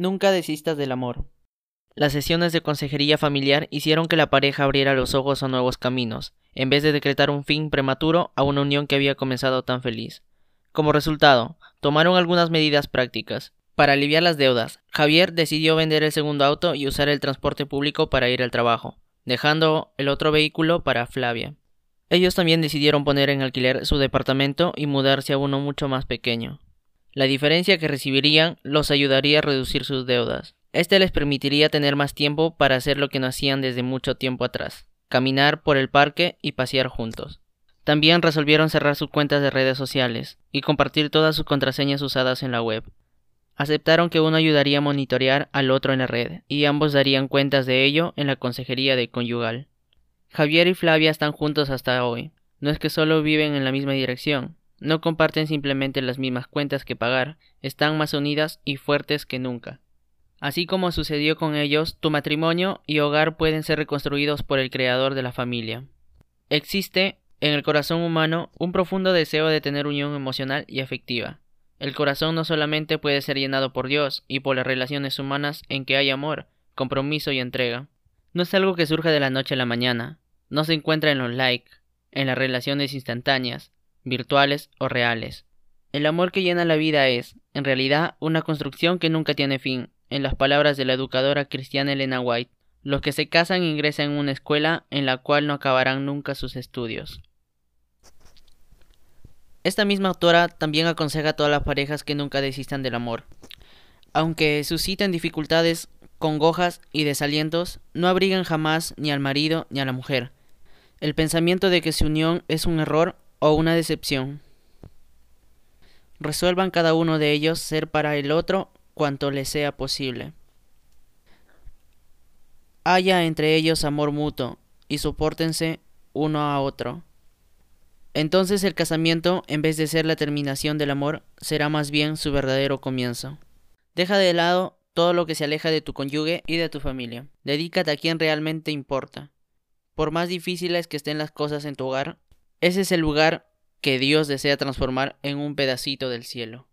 Nunca desistas del amor. Las sesiones de consejería familiar hicieron que la pareja abriera los ojos a nuevos caminos, en vez de decretar un fin prematuro a una unión que había comenzado tan feliz. Como resultado, tomaron algunas medidas prácticas. Para aliviar las deudas, Javier decidió vender el segundo auto y usar el transporte público para ir al trabajo, dejando el otro vehículo para Flavia. Ellos también decidieron poner en alquiler su departamento y mudarse a uno mucho más pequeño. La diferencia que recibirían los ayudaría a reducir sus deudas. Este les permitiría tener más tiempo para hacer lo que no hacían desde mucho tiempo atrás, caminar por el parque y pasear juntos. También resolvieron cerrar sus cuentas de redes sociales y compartir todas sus contraseñas usadas en la web. Aceptaron que uno ayudaría a monitorear al otro en la red, y ambos darían cuentas de ello en la consejería de conyugal. Javier y Flavia están juntos hasta hoy. No es que solo viven en la misma dirección, no comparten simplemente las mismas cuentas que pagar, están más unidas y fuertes que nunca. Así como sucedió con ellos, tu matrimonio y hogar pueden ser reconstruidos por el creador de la familia. Existe en el corazón humano un profundo deseo de tener unión emocional y afectiva. El corazón no solamente puede ser llenado por Dios y por las relaciones humanas en que hay amor, compromiso y entrega. No es algo que surja de la noche a la mañana, no se encuentra en los likes, en las relaciones instantáneas, virtuales o reales. El amor que llena la vida es, en realidad, una construcción que nunca tiene fin, en las palabras de la educadora cristiana Elena White. Los que se casan ingresan en una escuela en la cual no acabarán nunca sus estudios. Esta misma autora también aconseja a todas las parejas que nunca desistan del amor. Aunque susciten dificultades, congojas y desalientos, no abrigan jamás ni al marido ni a la mujer. El pensamiento de que su unión es un error o una decepción. Resuelvan cada uno de ellos ser para el otro cuanto les sea posible. Haya entre ellos amor mutuo y soportense uno a otro. Entonces el casamiento, en vez de ser la terminación del amor, será más bien su verdadero comienzo. Deja de lado todo lo que se aleja de tu cónyuge y de tu familia. Dedícate a quien realmente importa. Por más difíciles que estén las cosas en tu hogar, ese es el lugar que Dios desea transformar en un pedacito del cielo.